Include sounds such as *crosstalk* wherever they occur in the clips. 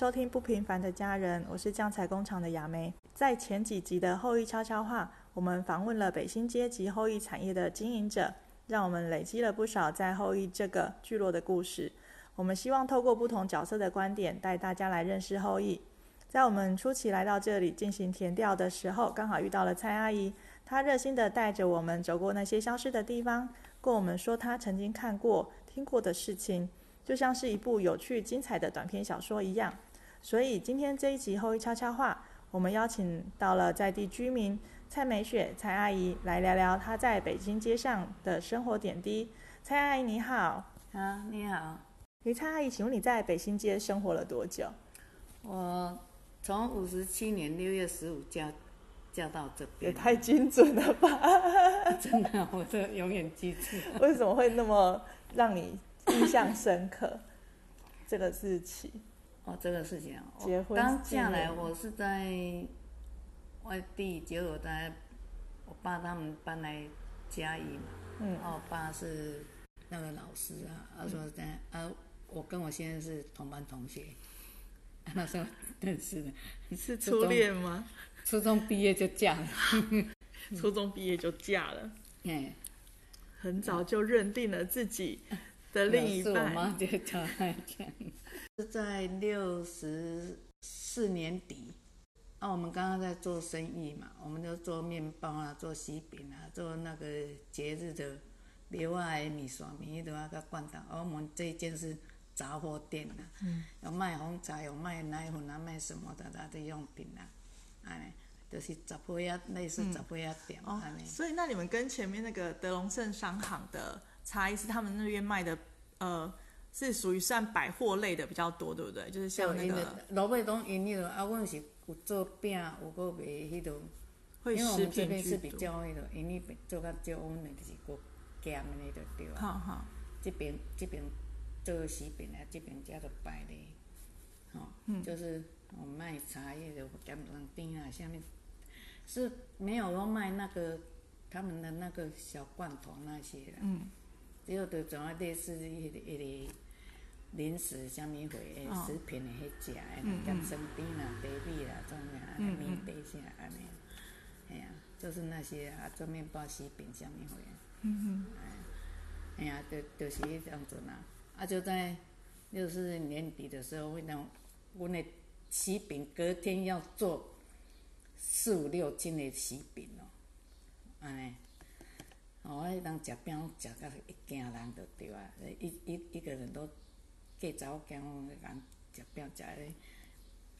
收听《不平凡的家人》，我是酱菜工厂的雅梅。在前几集的后裔悄悄话，我们访问了北新街及后裔产业的经营者，让我们累积了不少在后裔这个聚落的故事。我们希望透过不同角色的观点，带大家来认识后裔。在我们初期来到这里进行填调的时候，刚好遇到了蔡阿姨，她热心的带着我们走过那些消失的地方，跟我们说她曾经看过、听过的事情，就像是一部有趣精彩的短篇小说一样。所以今天这一集后裔悄悄话，我们邀请到了在地居民蔡美雪蔡阿姨来聊聊她在北京街上的生活点滴。蔡阿姨你好，啊，你好，李蔡阿姨，请问你在北新街生活了多久？我从五十七年六月十五嫁嫁到这边，也太精准了吧！*laughs* 真的，我这永远记住。为什么会那么让你印象深刻？这个日期，哦，这个事情啊，结婚刚纪下来，我是在外地，结果在我爸他们搬来嘉义嘛，嗯啊，我爸是那个老师啊，他说在啊，我跟我先生是同班同学，那时候认识的，是初恋吗？初中毕业就嫁了，*laughs* 初中毕业就嫁了，*laughs* 哎。很早就认定了自己的 *laughs* 另一半我妈。就叫他这样。是在六十四年底，啊，我们刚刚在做生意嘛，我们就做面包啊，做喜饼啊，做那个节日的牛啊、米线、米的啊个罐头。而我们这一间是杂货店啊，嗯有卖红茶，有卖奶粉啊，卖什么的啦的用品啊，安尼，就是杂货呀，类似杂货呀店哦所以那你们跟前面那个德隆盛商行的差异是，他们那边卖的呃是属于算百货类的比较多，对不对？就是像那个老板拢因迄落，啊，阮是有做饼，有个卖迄落。会因为我食们这边是。比较迄个，因为做较少，阮们就是个咸的就对啊。好好，这边这边做食品啊，这边加做摆的，吼、嗯就是我卖茶叶的咸蛋饼啊，下面是没有说卖那个他们的那个小罐头那些的，嗯，只有就种啊类似迄个迄个零食啥物货诶食品诶迄食的，嗯咸生饼啦、茶米啦，种啊，面杯啥安尼。哎呀，就是那些啊，做面包、喜饼啥物货。嗯哎呀，就就是迄种阵啊，啊就在六四年底的时候，我那阮的喜饼隔天要做四五六斤的喜饼哦，安尼，哦，我迄当食饼食到会惊人就对啊，一一一个人都计查某囝拢人食饼食咧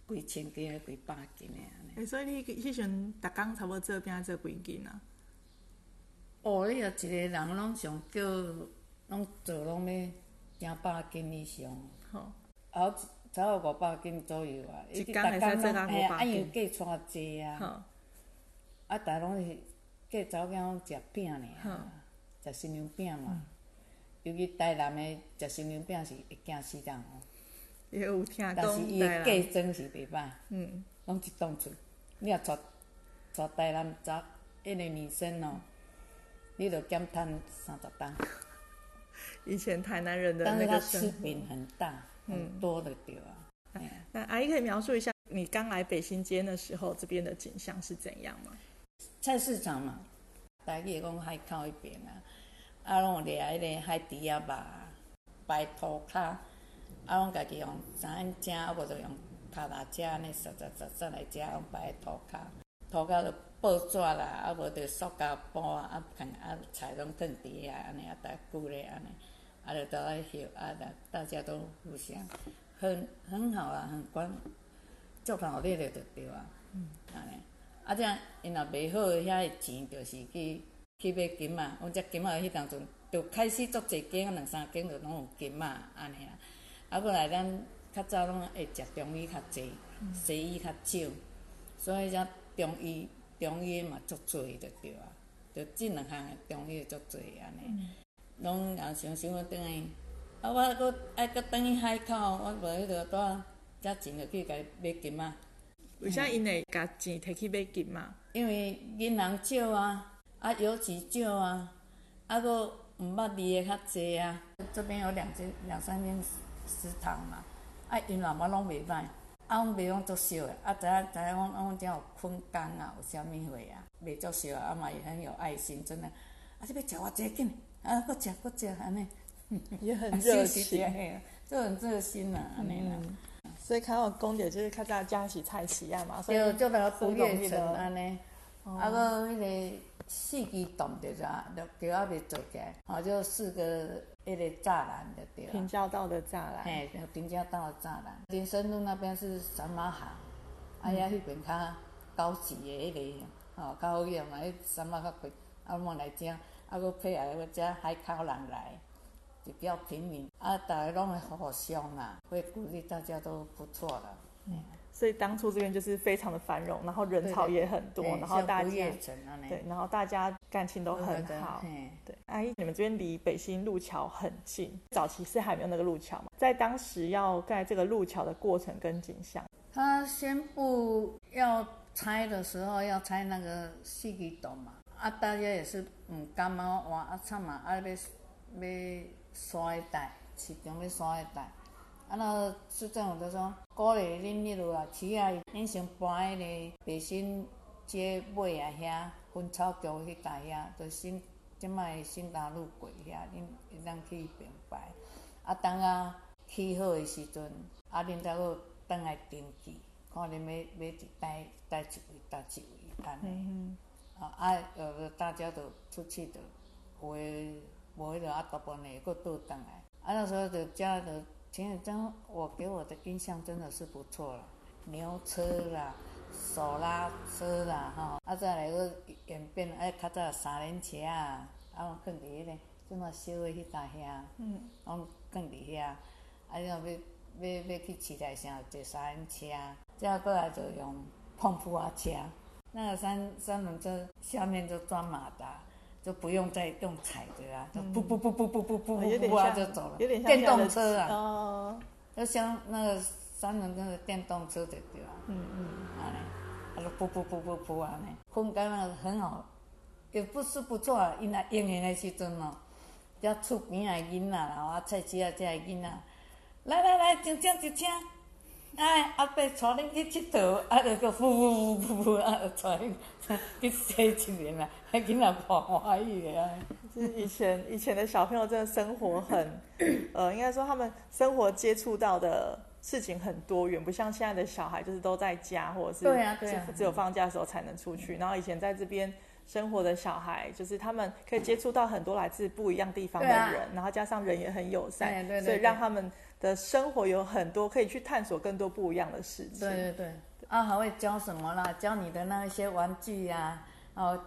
几千斤、几百斤的安尼。所以你迄时阵逐工差不多做饼做几斤啊？哦，你啊一个人拢上叫拢做拢要惊百斤以上。吼，后差不多五百斤左右啊。一工会使做到嘿啊，500斤因为计带济啊，好，啊，逐拢是计查某囝拢食饼尔好啊，食新娘饼嘛。尤其台南的食新娘饼是会惊死人哦，也有听讲但是伊的台南价装是袂歹，嗯，拢一栋厝。你若带带台南查迄个女生哦，你着减趁三十担。*laughs* 以前台南人的那个生活。吃饼很大，很多的对啊。那阿姨可以描述一下你刚来北新街的时候，这边的景象是怎样吗？菜市场嘛，台语讲海口迄边啊，啊，拢有掠迄个海猪仔肉、摆涂骹，啊，拢家己用三蒸，啊，无就用拍打遮安尼刷刷刷刷来食，用摆涂骹，涂骹就报纸啦，啊，无就塑胶布啊，啊，共啊菜拢放伫遐安尼啊，逐久咧安尼，啊，就倒来翕，啊，大大家都互相很很好啊，很关，足闹热的就对啊，安尼。啊，这样因若袂好，遐个钱就是去去买金仔。阮遮金仔迄当阵就开始足侪间啊，两三间就拢有金仔安尼啊。啊，过来咱较早拢会食中医较济，西医较少，所以则中医中医嘛足多就对啊。就即两项的中医足济安尼，拢也想想要转去。啊，我搁爱搁转去海口，我无迄个带遮钱就去甲伊买金仔。为啥因会甲钱摕去买金嘛？因为银行少啊，啊油钱少啊，啊搁毋捌字的较济啊。这边有两间、两三间食堂嘛，啊因老妈拢袂歹，啊，阮袂讲足少诶，啊，知影知影，阮啊，阮遮有困工啊，有啥物货啊，袂足少啊，啊嘛也很有爱心，真的。啊，你要食偌济紧，啊，搁食搁食安尼，也很热情，*laughs* 就很热心啊，安尼啦。所以看到公姐就是较早家是菜市啊嘛，所以就那个不夜城安尼，啊个迄个四季冻着啥，着桥还袂做起来，吼就四个迄个栅栏着对平交道的栅栏，嘿，平交道的栅栏。林森路那边是三马行，啊遐迄边较高级的迄个，吼较好用啊，迄三马较贵，啊我来遮，啊搁配合个遮海口人来。就比较平民，啊，大家拢会互相啊，会鼓励大家都不错了。嗯，所以当初这边就是非常的繁荣，然后人潮也很多，然后大家对，然后大家感情都很好。对，阿姨，你们这边离北新路桥很近，早期是还没有那个路桥嘛？在当时要盖这个路桥的过程跟景象，他宣布要拆的时候要拆那个四季洞嘛，啊，大家也是嗯，干嘛哇啊，惨嘛，啊要要。山一带，市场要山一带，啊，那市政府就说鼓励恁迄落啊，起啊，恁先搬迄个北新街尾啊遐，分草桥迄带遐，就新即摆新大路过遐，恁会当去平排。啊，等啊起好诶时阵，啊，恁再搁倒来登记，看恁要要一带带一位，带一位安尼。啊，啊，呃，大家都出去的，有诶。无迄个啊，大部分会搁倒转来，啊，那时候就加的，前一阵我给我的印象真的是不错了，牛车啦，手拉车啦，吼，啊再来个演变，哎，较早三轮车啊，啊，放伫迄个即嘛小的迄搭遐，嗯，拢放伫遐，啊，然后要要要去市台上坐三轮车，再过来就用碰铺啊车，那个三三轮车下面就装马达。就不用再用踩的啊，就不不不不不不不不啊就走了，电动车啊，哦，就像那个三轮那个电动车的对吧？嗯嗯，啊嘞，他说不不不不不啊嘞，风干那个很好，也不是不错啊，因那用的时阵哦，要厝边的囡仔啦，啊菜市啊这些囡仔，来来来，上车上车。哎，阿伯带恁去佚佗，啊，就个呼呼呼呼啊，带恁 *laughs* 去洗一年啦，还囡仔看欢喜的啊。就是以前以前的小朋友真的生活很，*laughs* 呃，应该说他们生活接触到的事情很多元，不像现在的小孩，就是都在家或者是对啊对啊，只有放假的时候才能出去。然后以前在这边生活的小孩，就是他们可以接触到很多来自不一样地方的人，然后加上人也很友善，所以让他们。的生活有很多可以去探索更多不一样的事情。对对对，啊，还会教什么啦？教你的那一些玩具呀，哦，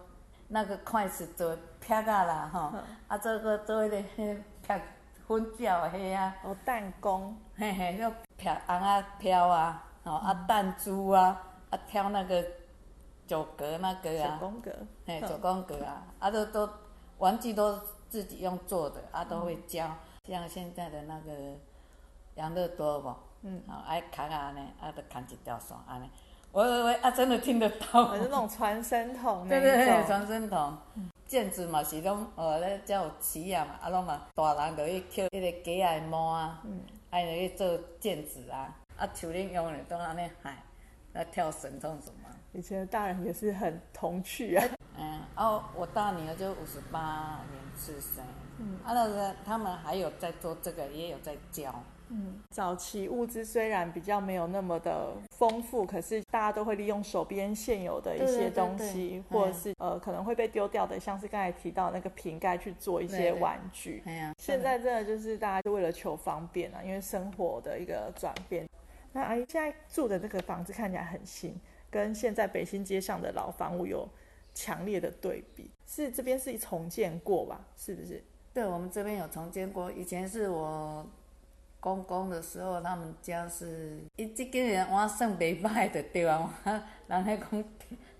那个筷子做撇啊啦，哈，啊，这个做迄个迄撇粉饺嘿啊，哦，弹弓，嘿嘿，要撇红啊飘啊，哦，啊弹珠啊，啊挑那个九格那个啊，九宫格，嘿，九宫格啊，啊都都玩具都自己用做的，啊都会教，像现在的那个。养乐多不，嗯，好爱砍啊安尼，啊，都砍一条线安尼，喂喂喂，啊，真的听得到。是那种传声筒对对对，传声筒。毽子嘛是拢，哦，咧才有起啊嘛，啊，拢嘛大人就去捡迄个鸡仔毛啊，嗯，啊，就去做毽子啊，啊，像恁用的都安尼嗨，来跳绳种什么？以前的大人也是很童趣啊。嗯，哦，我大女儿就五十八年次生，嗯，啊，那个他们还有在做这个，也有在教。嗯，早期物资虽然比较没有那么的丰富，可是大家都会利用手边现有的一些东西，或者是呃可能会被丢掉的，像是刚才提到那个瓶盖去做一些玩具。现在真的就是大家就为了求方便啊，因为生活的一个转变。那阿姨现在住的那个房子看起来很新，跟现在北新街上的老房屋有强烈的对比。是这边是重建过吧？是不是？对，我们这边有重建过，以前是我。公公的时候，他们家是，伊即间人我算袂歹的对啊，人迄讲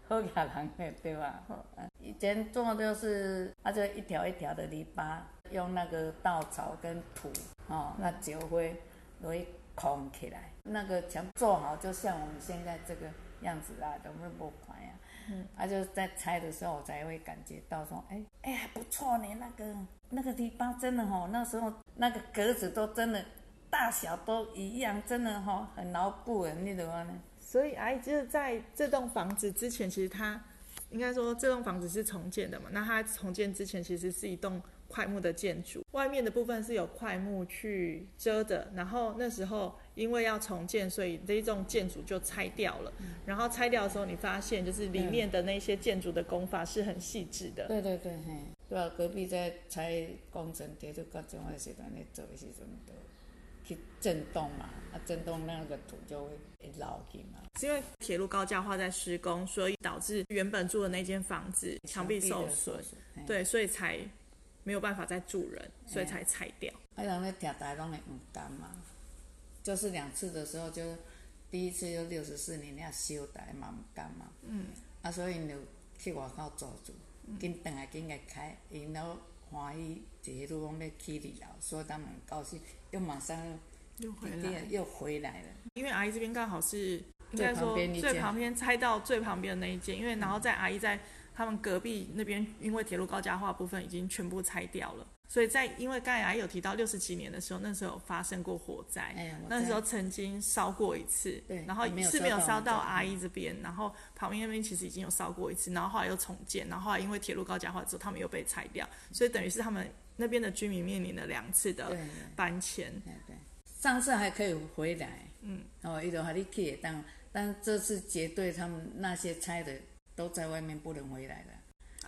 好亚人的对吧？以前做就是啊，就一条一条的篱笆，用那个稻草跟土，哦，那酒灰容易空起来，那个墙做好就像我们现在这个样子啊，都会不快呀。嗯，啊，就在拆的时候，我才会感觉到说，哎，哎还不错呢，那个那个地方真的吼，那时候那个格子都真的。大小都一样，真的哈、很牢固的，你怎么呢？所以阿姨就是在这栋房子之前，其实它应该说这栋房子是重建的嘛。那它重建之前其实是一栋块木的建筑，外面的部分是有块木去遮的。然后那时候因为要重建，所以这一栋建筑就拆掉了。然后拆掉的时候，你发现就是里面的那些建筑的工法是很细致的。对对对，嘿，对啊，隔壁在拆工程铁路高中的时阵咧做的时阵，就去震动嘛，啊，震动那个土就会会漏去嘛。是因为铁路高架化在施工，所以导致原本住的那间房子墙壁受损，嘿，对，所以才没有办法再住人，所以才拆掉。啊，人咧听台拢会唔甘嘛，就是两次的时候就，第一次就六十四年要修台嘛唔甘嘛，嗯，啊，所以就去外口租住，紧转来紧来开，因都欢喜一路讲要起二楼，所以他们很高兴，又马上又回来，又回来了。因为阿姨这边刚好是应最该说最旁边拆到最旁边的那一间，因为然后在阿姨在他们隔壁那边，因为铁路高架化部分已经全部拆掉了，所以在因为刚才有提到六十几年的时候，那时候有发生过火灾，那时候曾经烧过一次，对然后是没有烧到阿姨这边，然后旁边那边其实已经有烧过一次，然后后来又重建，然后后来因为铁路高架化之后，他们又被拆掉，所以等于是他们那边的居民面临了两次的搬迁。对对，上次还可以回来，嗯，哦，伊就喊你去当，但这次绝对他们那些拆的都在外面不能回来了。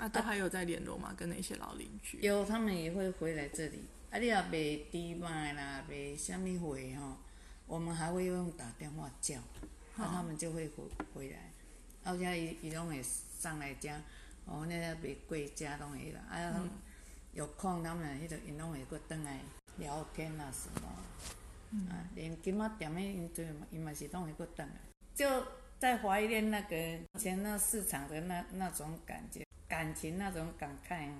啊，都还有在联络嘛，跟那些老邻居。有他们也会回来这里，啊，你若卖猪卖啦，卖什么货吼，我们还会用打电话叫，啊，他们就会回回来，啊，有且伊伊拢会上来家，哦，那个卖贵家拢会啦，啊，有空他们迄个因拢会过转来聊天啊什么，啊，连今仔店诶因对嘛，伊嘛是拢会过转来，就在怀念那个以前那市场的那那种感觉。感情那种感慨，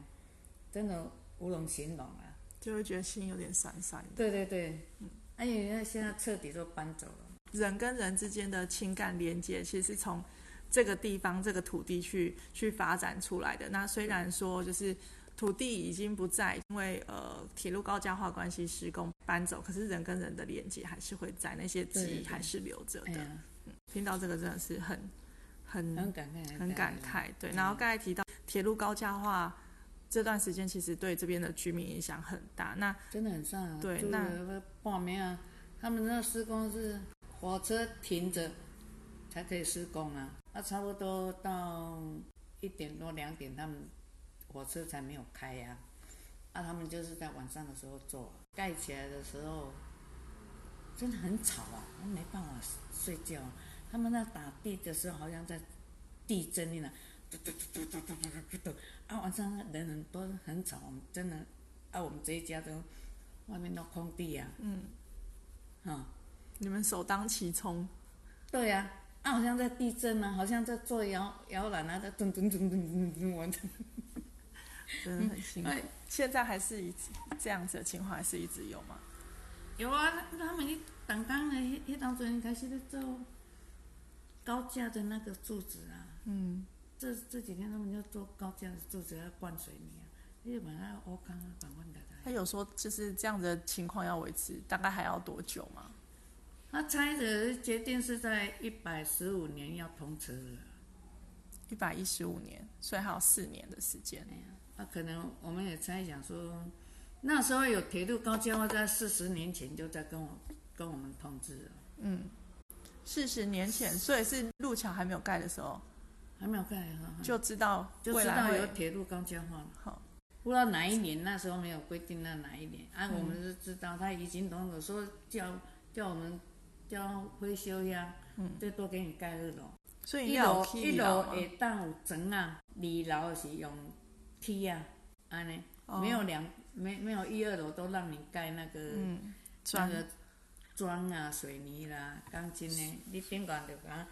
真的无容形容啊！就会觉得心有点酸酸的。对对对，嗯而且那现在彻底都搬走了。人跟人之间的情感连接，其实是从这个地方、这个土地去去发展出来的。那虽然说就是土地已经不在，因为呃铁路高架化关系施工搬走，可是人跟人的连接还是会在，那些记忆还是留着的。听到这个真的是很很很感慨，很感慨。对，然后刚才提到铁路高架化这段时间，其实对这边的居民影响很大。那真的很 sad 啊。对那了半年啊，他们那施工是火车停着才可以施工啊，那，差不多到一点多两点，他们火车才没有开呀、啊，他们就是在晚上的时候做，盖起来的时候真的很吵啊，他没办法睡觉。他们那打地的时候好像在地震一样，嘟嘟嘟嘟嘟嘟嘟嘟嘟啊，晚上人很多，很吵，我们真的啊，我们这一家都外面都空地呀、嗯，啊，啊、你们首当其冲，对呀、啊，好像在地震啊，好像在做摇摇篮啊，在咚咚咚咚咚咚完成。真的很辛苦。哎，现在还是一这样子的情况，还是一直有吗？有啊，那他们一当当的迄迄当阵开始在做高架的那个柱子啊，嗯，这这几天他们就做高架的柱子要灌水泥啊，日本那欧康啊，反问的他有说就是这样的情况要维持大概还要多久吗？他猜的决定是在一百十五年要通车了。一百一十五年，所以还有四年的时间。哎呀，那、可能我们也猜想说，那时候有铁路高架化，在四十年前就在跟我跟我们通知了，嗯，四十年前，所以是路桥还没有盖的时候，还没有盖哈，就知道就知道有铁路高架化了。好。不知道哪一年，那时候没有规定那哪一年，啊，嗯。我们是知道他已经懂有说叫叫我们叫维修呀，嗯，最多给你盖二楼，所以一楼一楼吗？楼会当有层啊，二楼是用梯啊，安尼、哦。没有两没没有一二楼都让你盖那个、嗯，那砖个砖啊、水泥啦、钢筋呢，你顶悬就讲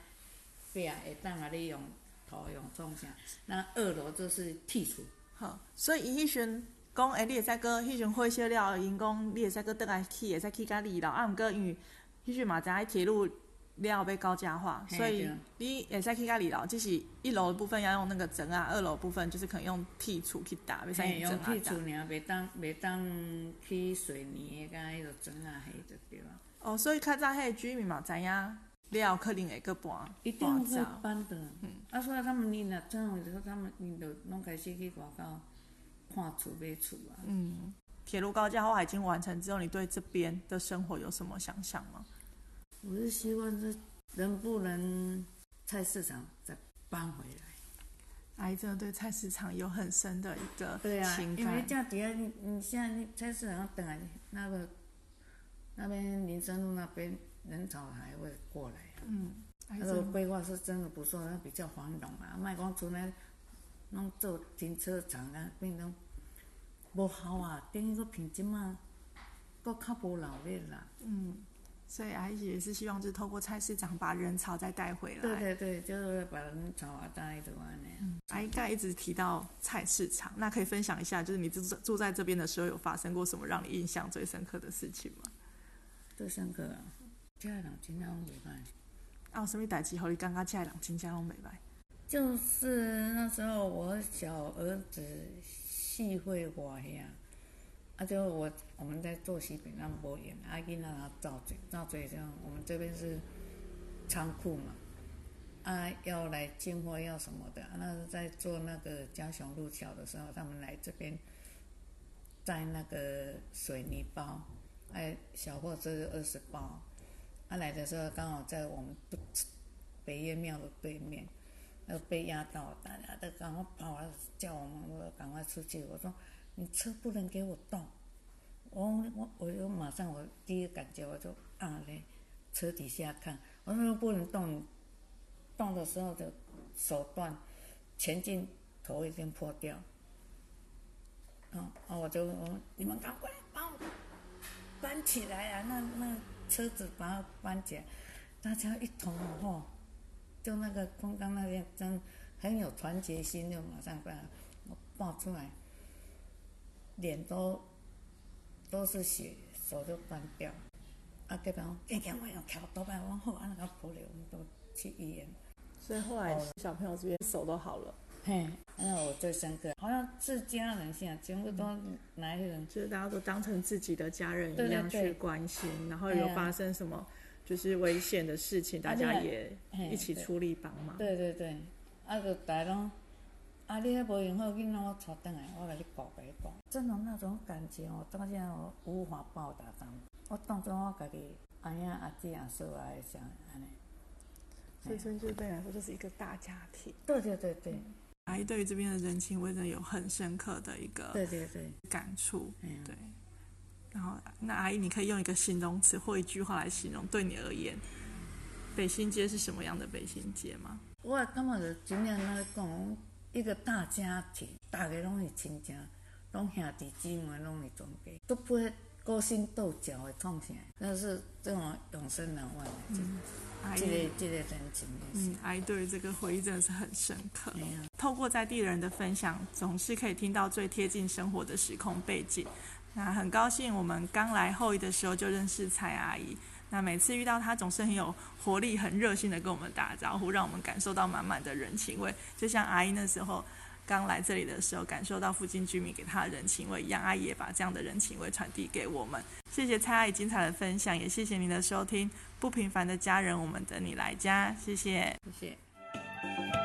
壁会当啊，你用土用种啥，那二楼就是剔除。好，所以伊迄阵讲，诶，你会使搁迄阵火烧了，因讲你会使搁倒来去，会使去甲二楼，啊，毋过因为迄阵嘛知影铁路了要高架化，所以对你也在去家里楼，就是一楼的部分要用那个砖啊，二楼部分就是可能用剔除去打，袂使，用针啊打用铁厝。尔，袂当袂当去水泥的，甲迄个砖啊，迄就对啊。哦，所以较早迄个居民嘛知影了，可能会去搬一定会搬的。啊，所以他们你若这样的时候，他们你就拢开始去外口看厝买厝啊。嗯，铁路高架化已经完成之后，你对这边的生活有什么想象吗？我是希望是能不能菜市场再搬回来。阿姨真的对菜市场有很深的一个对啊，情因为感。这样底下你你现在菜市场等来那个那边林森路那边人潮还会过来啊。嗯，那个规划是真的不错，那比较繁荣啊。卖光出来弄做停车场啊，变成无效啊，等于个品质嘛，都较无老力啦。嗯，所以阿姨也是希望就是透过菜市场把人潮再带回来。对对对，就是把人潮啊带的安尼。阿姨刚才一直提到菜市场，那可以分享一下，就是你住住在这边的时候，有发生过什么让你印象最深刻的事情吗？最深刻啊，这人真正拢袂歹。啊，有什么代志，互你感觉这人真正拢袂歹？就是那时候我小儿子戏会我呀，啊，就我我们在做西北那播演，啊，囡仔他造嘴造嘴这样，我们这边是仓库嘛，啊，要来进货要什么的，啊那是在做那个嘉雄路桥的时候，他们来这边在那个水泥包，哎，小货车是二十八。他，来的时候刚好在我们北岳庙的对面。呃，被压到，大家都赶快跑啊叫我们，我赶快出去。我说你车不能给我动，我我我就马上我第一感觉我就啊嘞，车底下看，我说不能动，动的时候就手断，前进头已经破掉。嗯，啊我就说你们赶快搬起来啊！那那车子把它搬起来，大家一同哦。就那个空刚那边真很有团结心，就马上把我抱出来，脸都都是血，手就断掉。啊，隔壁讲，赶紧我用桥倒摆，我好，啊那个破了，我们都去医院。所以后来小朋友这边手都好了，嘿，那我最深刻，好像自家人现在全部都来人，就是大家都当成自己的家人一样去关心，然后有发生什么就是危险的事情，大家也一起出力帮忙。对对对，啊，就大家拢，啊，你迄无用好，囡仔我带转来，我甲你教给你讲，真的那种感情哦，到现在我无法报答他们。我当作我家己阿爷阿姐阿叔阿，像安尼。所以说就是对来说就是一个大家庭。对对对对，阿姨对于这边的人情味真的有很深刻的一个对对对，感触。对，然后那阿姨，你可以用一个形容词或一句话来形容，对你而言，北新街是什么样的北新街吗？我感觉就真正来讲，一个大家庭，大家拢是亲情，拢兄弟姊妹拢是总家，都不会勾心斗角的创起来，那是这种永生难忘的，阿这这个姨，这个人情的是嗯，，阿姨对于这个回忆真的是很深刻。透过在地人的分享，总是可以听到最贴近生活的时空背景。那很高兴我们刚来后裔的时候就认识蔡阿姨。那每次遇到她，总是很有活力、很热心的跟我们打招呼，让我们感受到满满的人情味。就像阿姨那时候刚来这里的时候，感受到附近居民给她的人情味一样，阿姨也把这样的人情味传递给我们。谢谢蔡阿姨精彩的分享，也谢谢您的收听。不平凡的家人我们等你来家谢谢。谢谢。